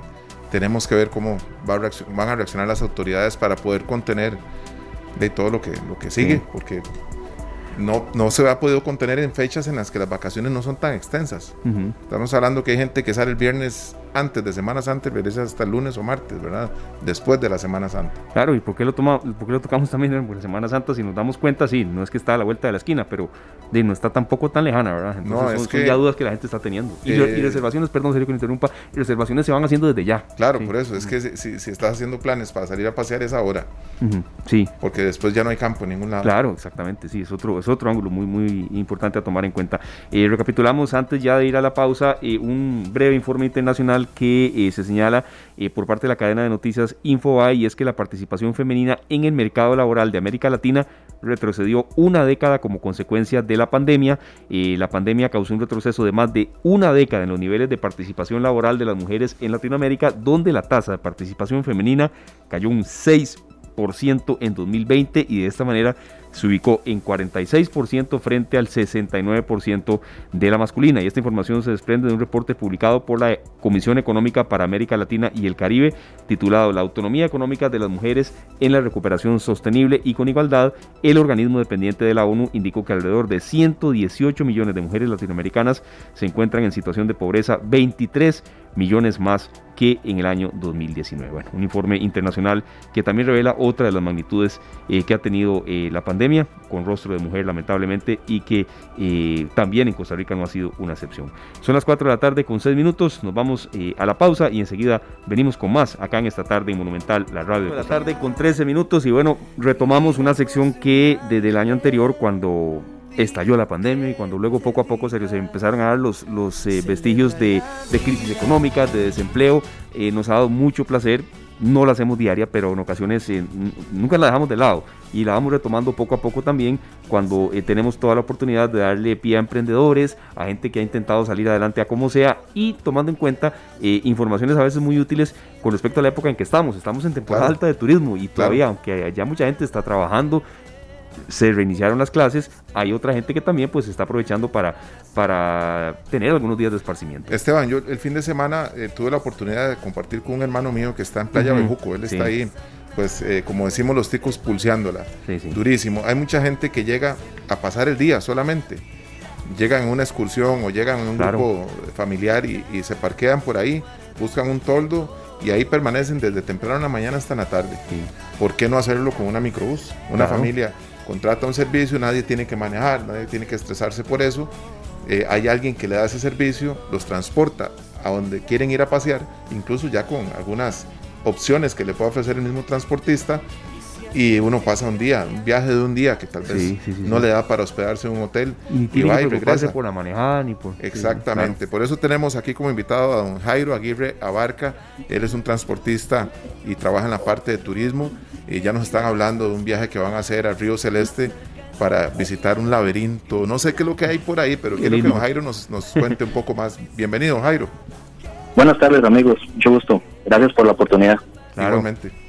tenemos que ver cómo van a reaccionar las autoridades para poder contener de todo lo que, lo que sigue, porque no, no se ha podido contener en fechas en las que las vacaciones no son tan extensas. Estamos hablando que hay gente que sale el viernes antes de Semana Santa y regresa hasta el lunes o martes, ¿verdad? Después de la Semana Santa. Claro, ¿y por qué lo, toma, por qué lo tocamos también en la Semana Santa? Si nos damos cuenta, sí, no es que está a la vuelta de la esquina, pero de, no está tampoco tan lejana, ¿verdad? no, es son, que, ya dudas que la gente está teniendo. y, reservaciones, perdón, serio que me interrumpa, reservaciones se van haciendo desde ya. Claro, por eso, es que si, si, estás haciendo planes para salir a pasear es ahora. Sí. Porque después ya no hay campo en ningún lado. Claro, exactamente, sí, es otro, es otro ángulo muy, muy importante a tomar en cuenta. Eh, recapitulamos antes ya de ir a la pausa eh, un breve informe internacional que eh, se señala eh, por parte de la cadena de noticias Infobae y es que la participación femenina en el mercado laboral de América Latina retrocedió una década como consecuencia de la pandemia. Eh, la pandemia causó un retroceso de más de una década en los niveles de participación laboral de las mujeres en Latinoamérica, donde la tasa de participación femenina cayó un 6% en 2020 y de esta manera se ubicó en 46% frente al 69% de la masculina. Y esta información se desprende de un reporte publicado por la Comisión Económica para América Latina y el Caribe, titulado La autonomía económica de las mujeres en la recuperación sostenible y con igualdad. El organismo dependiente de la ONU indicó que alrededor de 118 millones de mujeres latinoamericanas se encuentran en situación de pobreza, 23 millones más que en el año 2019. Bueno, un informe internacional que también revela otra de las magnitudes eh, que ha tenido eh, la pandemia, con rostro de mujer lamentablemente, y que eh, también en Costa Rica no ha sido una excepción. Son las 4 de la tarde con 6 minutos, nos vamos a la pausa y enseguida venimos con más acá en esta tarde en Monumental, la radio. De la tarde con 13 minutos y bueno, retomamos una sección que desde el año anterior, cuando estalló la pandemia y cuando luego poco a poco se, empezaron a dar los, los eh, vestigios de, de, crisis económica, de desempleo, eh, nos ha dado mucho placer. No la hacemos diaria, pero en ocasiones eh, nunca la dejamos de lado y la vamos retomando poco a poco también cuando tenemos toda la oportunidad de darle pie a emprendedores, a gente que ha intentado salir adelante a como sea y tomando en cuenta informaciones a veces muy útiles con respecto a la época en que estamos. Estamos en temporada alta de turismo y todavía, aunque ya mucha gente está trabajando, se reiniciaron las clases, hay otra gente que también pues está aprovechando para, para tener algunos días de esparcimiento. Esteban, yo el fin de semana eh, tuve la oportunidad de compartir con un hermano mío que está en Playa Bejuco, él está ahí, pues eh, como decimos los ticos, pulseándola, durísimo. Hay mucha gente que llega a pasar el día solamente, llegan en una excursión o llegan en un grupo familiar y, se parquean por ahí, buscan un toldo y ahí permanecen desde temprano en la mañana hasta en la tarde. ¿Por qué no hacerlo con una microbús? Una familia contrata un servicio, nadie tiene que manejar, nadie tiene que estresarse por eso. Eh, hay alguien que le da ese servicio, los transporta a donde quieren ir a pasear, incluso ya con algunas opciones que le puede ofrecer el mismo transportista y uno pasa un día, un viaje de un día que tal vez no le da para hospedarse en un hotel y, va y regresa. por la manejada ni por... Exactamente, por eso tenemos aquí como invitado a don Jairo Aguirre Abarca, él es un transportista y trabaja en la parte de turismo y ya nos están hablando de un viaje que van a hacer al Río Celeste para visitar un laberinto, no sé qué es lo que hay por ahí, pero quiero que don Jairo nos, nos cuente un poco más. Bienvenido, Jairo. Buenas tardes amigos, mucho gusto, gracias por la oportunidad. Igualmente.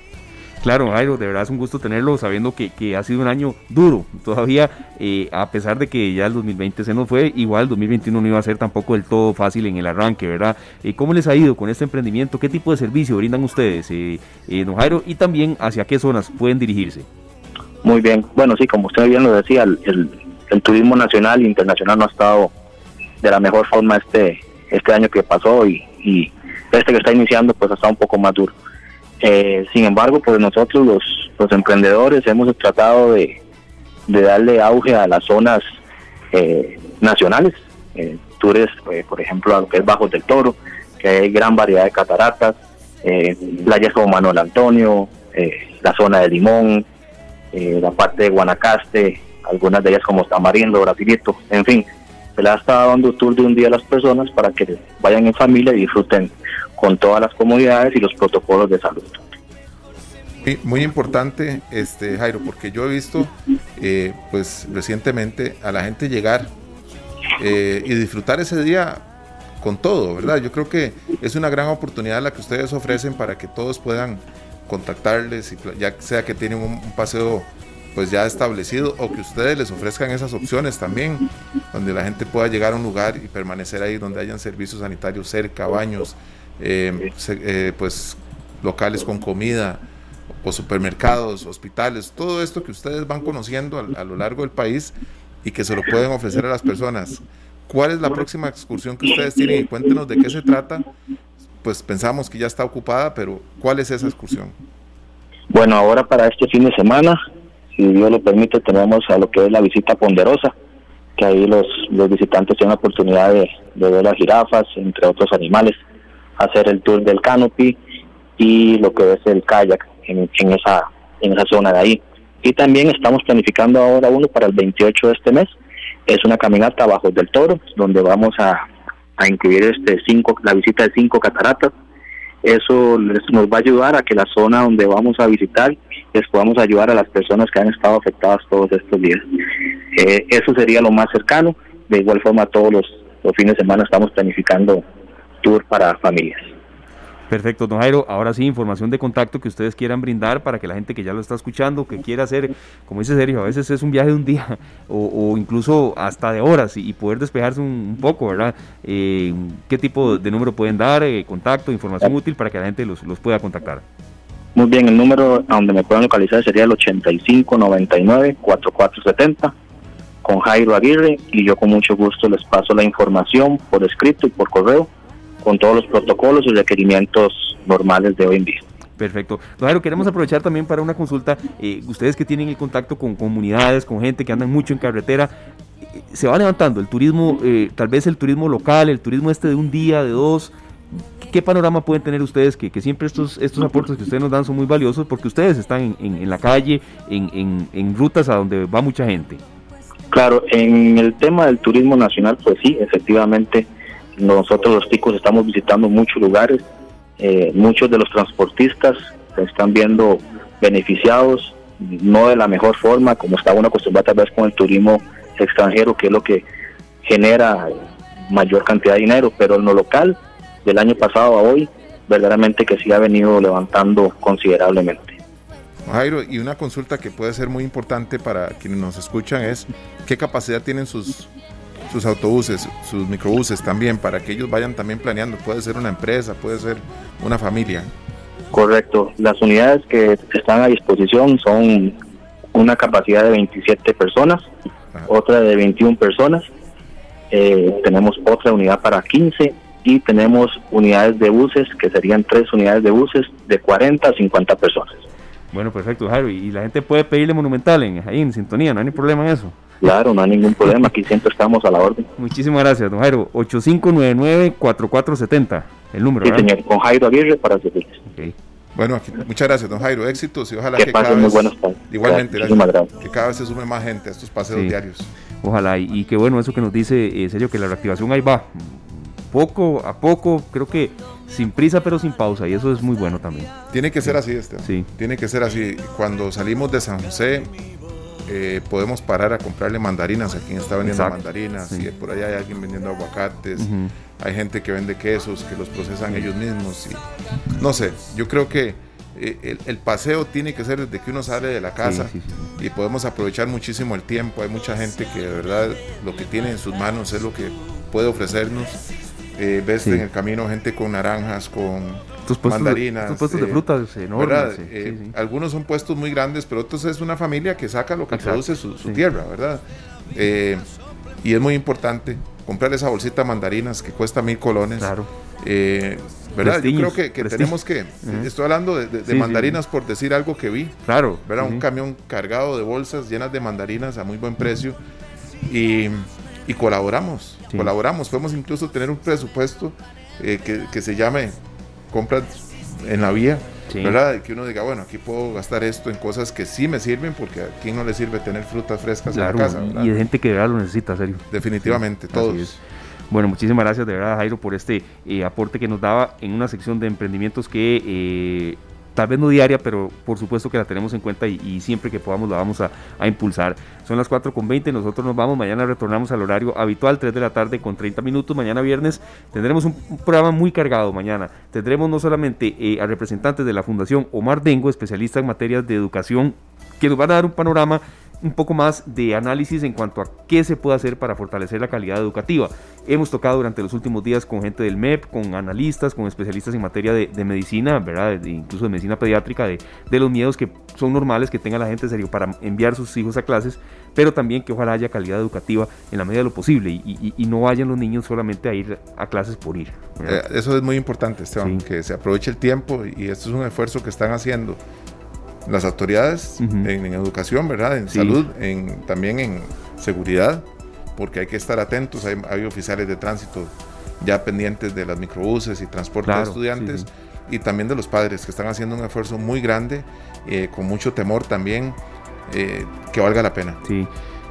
Claro, Jairo, de verdad es un gusto tenerlo, sabiendo que, que ha sido un año duro. Todavía, eh, a pesar de que ya el 2020 se nos fue, igual el 2021 no iba a ser tampoco del todo fácil en el arranque, ¿verdad? Eh, ¿Cómo les ha ido con este emprendimiento? ¿Qué tipo de servicio brindan ustedes, eh, don Jairo? Y también, ¿hacia qué zonas pueden dirigirse? Muy bien, bueno, sí, como usted bien lo decía, el, turismo nacional e internacional no ha estado de la mejor forma este este año que pasó y este que está iniciando pues ha estado un poco más duro. Eh, sin embargo, pues nosotros los, los emprendedores hemos tratado de, darle auge a las zonas eh, nacionales, eh, tours, eh, por ejemplo, a lo que es Bajos del Toro, que hay gran variedad de cataratas, playas como Manuel Antonio, la zona de Limón, la parte de Guanacaste, algunas de ellas como Tamarindo, Brasilito, en fin, se le ha estado dando tour de un día a las personas para que vayan en familia y disfruten con todas las comodidades y los protocolos de salud. Muy, importante, este Jairo, porque yo he visto, eh, pues recientemente a la gente llegar eh, y disfrutar ese día con todo, ¿verdad? Yo creo que es una gran oportunidad la que ustedes ofrecen para que todos puedan contactarles, ya sea que tienen un, un paseo pues ya establecido o que ustedes les ofrezcan esas opciones también, donde la gente pueda llegar a un lugar y permanecer ahí donde hayan servicios sanitarios cerca, baños, eh, eh, pues locales con comida o supermercados, hospitales, todo esto que ustedes van conociendo a, lo largo del país y que se lo pueden ofrecer a las personas. ¿Cuál es la próxima excursión que ustedes tienen? Y cuéntenos de qué se trata. Pues pensamos que ya está ocupada, pero ¿cuál es esa excursión? Bueno, ahora para este fin de semana, si Dios lo permite, tenemos a lo que es la visita ponderosa, que ahí los, los visitantes tienen la oportunidad de ver las jirafas, entre otros animales hacer el tour del canopy y lo que es el kayak en, esa en esa zona de ahí. Y también estamos planificando ahora uno para el 28 de este mes. Es una caminata bajo del toro, donde vamos a, a incluir este cinco, la visita de cinco cataratas. Eso nos va a ayudar a que la zona donde vamos a visitar les podamos ayudar a las personas que han estado afectadas todos estos días. Eh, eso sería lo más cercano. De igual forma, todos los, los fines de semana estamos planificando tour para familias. Perfecto, don Jairo. Ahora sí, información de contacto que ustedes quieran brindar para que la gente que ya lo está escuchando, que quiera hacer, como dice Sergio, a veces es un viaje de un día o, incluso hasta de horas y, poder despejarse un, poco, ¿verdad? Eh, ¿Qué tipo de número pueden dar? Eh, contacto, información útil para que la gente los, los pueda contactar. Muy bien, el número a donde me puedan localizar sería el 8599-4470 con Jairo Aguirre y yo con mucho gusto les paso la información por escrito y por correo con todos los protocolos y requerimientos normales de hoy en día. Perfecto. Jairo, queremos aprovechar también para una consulta. Eh, ustedes que tienen el contacto con comunidades, con gente que andan mucho en carretera, eh, se va levantando el turismo, eh, tal vez el turismo local, el turismo este de un día, de dos. ¿Qué panorama pueden tener ustedes? Que, que siempre estos, estos aportes que ustedes nos dan son muy valiosos porque ustedes están en, la calle, en, en, en rutas a donde va mucha gente. Claro, en el tema del turismo nacional, pues sí, efectivamente nosotros los ticos estamos visitando muchos lugares, eh, muchos de los transportistas se están viendo beneficiados, no de la mejor forma, como está uno acostumbrado tal vez con el turismo extranjero, que es lo que genera mayor cantidad de dinero, pero en lo local, del año pasado a hoy, verdaderamente que sí ha venido levantando considerablemente. Jairo, y una consulta que puede ser muy importante para quienes nos escuchan es, ¿qué capacidad tienen sus sus autobuses, sus microbuses también, para que ellos vayan también planeando. Puede ser una empresa, puede ser una familia. Correcto. Las unidades que están a disposición son una capacidad de 27 personas, otra de 21 personas. Eh, tenemos otra unidad para 15 y tenemos unidades de buses, que serían tres unidades de buses de 40 a 50 personas. Bueno, perfecto, Jairo. Y la gente puede pedirle Monumental en, ahí en sintonía, no hay ni problema en eso. Claro, no hay ningún problema, aquí siempre estamos a la orden. Muchísimas gracias, don Jairo. 8599-4470, el número. Sí, señor, con Jairo Aguirre para servirles. Bueno, muchas gracias, don Jairo. Éxitos y ojalá que, que cada vez. Igualmente, gracias, Que cada vez se sume más gente a estos paseos diarios. Ojalá, y, qué bueno eso que nos dice, eh, serio, que la reactivación ahí va. Poco a poco, creo que sin prisa pero sin pausa, y eso es muy bueno también. Tiene que ser así, este. Sí. Tiene que ser así. Cuando salimos de San José, eh, podemos parar a comprarle mandarinas a quien está vendiendo mandarinas, y por allá hay alguien vendiendo aguacates, hay gente que vende quesos, que los procesan ellos mismos. Y, no sé, yo creo que eh, el, paseo tiene que ser desde que uno sale de la casa y podemos aprovechar muchísimo el tiempo. Hay mucha gente que de verdad lo que tiene en sus manos es lo que puede ofrecernos. Eh, ves en el camino gente con naranjas, con mandarinas. puestos de frutas enormes. algunos son puestos muy grandes, pero otros es una familia que saca lo que produce su, tierra, ¿verdad? y es muy importante comprar esa bolsita de mandarinas que cuesta mil colones. Claro. Eh, ¿Verdad? Yo creo que, tenemos que. Estoy hablando de, mandarinas por decir algo que vi. Claro. ¿Verdad? Un camión cargado de bolsas llenas de mandarinas a muy buen precio. Y, colaboramos. Colaboramos. Podemos incluso tener un presupuesto eh, que, se llame compras en la vía. ¿verdad? Que uno diga, bueno, aquí puedo gastar esto en cosas que sí me sirven, porque a quién no le sirve tener frutas frescas en la casa. Y hay gente que de verdad lo necesita, serio. Definitivamente, todos. Bueno, muchísimas gracias de verdad Jairo por este eh, aporte que nos daba en una sección de emprendimientos que eh, tal vez no diaria, pero por supuesto que la tenemos en cuenta y, siempre que podamos la vamos a, impulsar. Son las 4.20, nosotros nos vamos, mañana retornamos al horario habitual, 3 de la tarde con 30 minutos, mañana viernes tendremos un, programa muy cargado mañana. Tendremos no solamente eh, a representantes de la Fundación Omar Dengo, especialista en materias de educación, que nos van a dar un panorama un poco más de análisis en cuanto a qué se puede hacer para fortalecer la calidad educativa. Hemos tocado durante los últimos días con gente del MEP, con analistas, con especialistas en materia de, medicina, ¿verdad? incluso de medicina pediátrica, de, los miedos que son normales que tenga la gente serio para enviar sus hijos a clases, pero también que ojalá haya calidad educativa en la medida de lo posible y, no vayan los niños solamente a ir a clases por ir. Eh, eso es muy importante, Esteban, que se aproveche el tiempo y esto es un esfuerzo que están haciendo las autoridades en, educación, ¿verdad? En salud, en, también en seguridad, porque hay que estar atentos. Hay, oficiales de tránsito ya pendientes de las microbuses y transporte de estudiantes y también de los padres que están haciendo un esfuerzo muy grande, eh, con mucho temor también, eh, que valga la pena. Sí.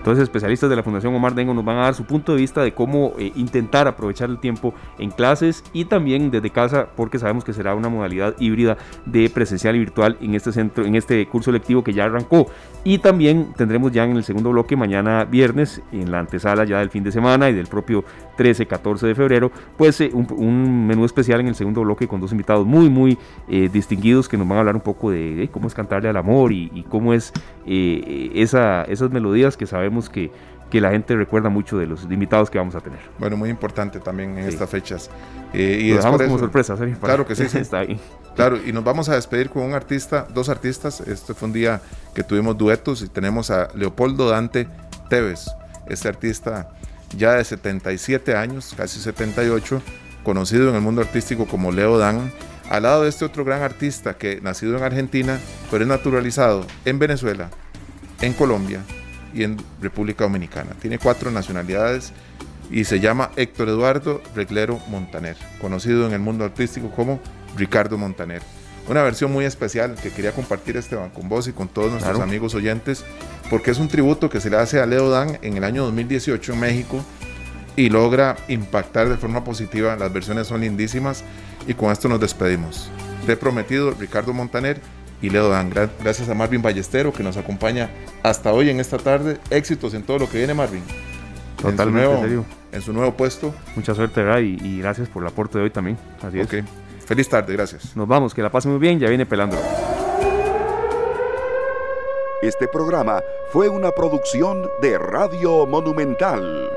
Entonces, especialistas de la Fundación Omar Dengo nos van a dar su punto de vista de cómo eh, intentar aprovechar el tiempo en clases y también desde casa, porque sabemos que será una modalidad híbrida de presencial y virtual en este centro, en este curso lectivo que ya arrancó. Y también tendremos ya en el segundo bloque mañana viernes, en la antesala ya del fin de semana y del propio 13, 14 de febrero, pues eh, un, menú especial en el segundo bloque con dos invitados muy, muy eh, distinguidos que nos van a hablar un poco de, cómo es cantarle al amor y, cómo es esa, esas melodías que sabemos que, que la gente recuerda mucho de los invitados que vamos a tener. Bueno, muy importante también en estas fechas. Eh, y Lo dejamos como sorpresa, Claro que sí, Está ahí. Claro, y nos vamos a despedir con un artista, dos artistas. Este fue un día que tuvimos duetos y tenemos a Leopoldo Dante Tevez, este artista ya de 77 años, casi 78, conocido en el mundo artístico como Leo Dan, al lado de este otro gran artista que nacido en Argentina, pero es naturalizado en Venezuela, en Colombia, y en República Dominicana. Tiene cuatro nacionalidades y se llama Héctor Eduardo Reglero Montaner, conocido en el mundo artístico como Ricardo Montaner. Una versión muy especial que quería compartir Esteban con vos y con todos nuestros amigos oyentes, porque es un tributo que se le hace a Leo Dan en el año 2018 en México y logra impactar de forma positiva. Las versiones son lindísimas y con esto nos despedimos. He prometido, Ricardo Montaner, y Leo Dan. Gracias a Marvin Ballestero que nos acompaña hasta hoy en esta tarde. Éxitos en todo lo que viene, Marvin. Totalmente, en su nuevo, En su nuevo puesto. Mucha suerte, ¿verdad? Y, gracias por el aporte de hoy también. Así es. Feliz tarde, gracias. Nos vamos, que la pasen muy bien, ya viene pelando. Este programa fue una producción de Radio Monumental.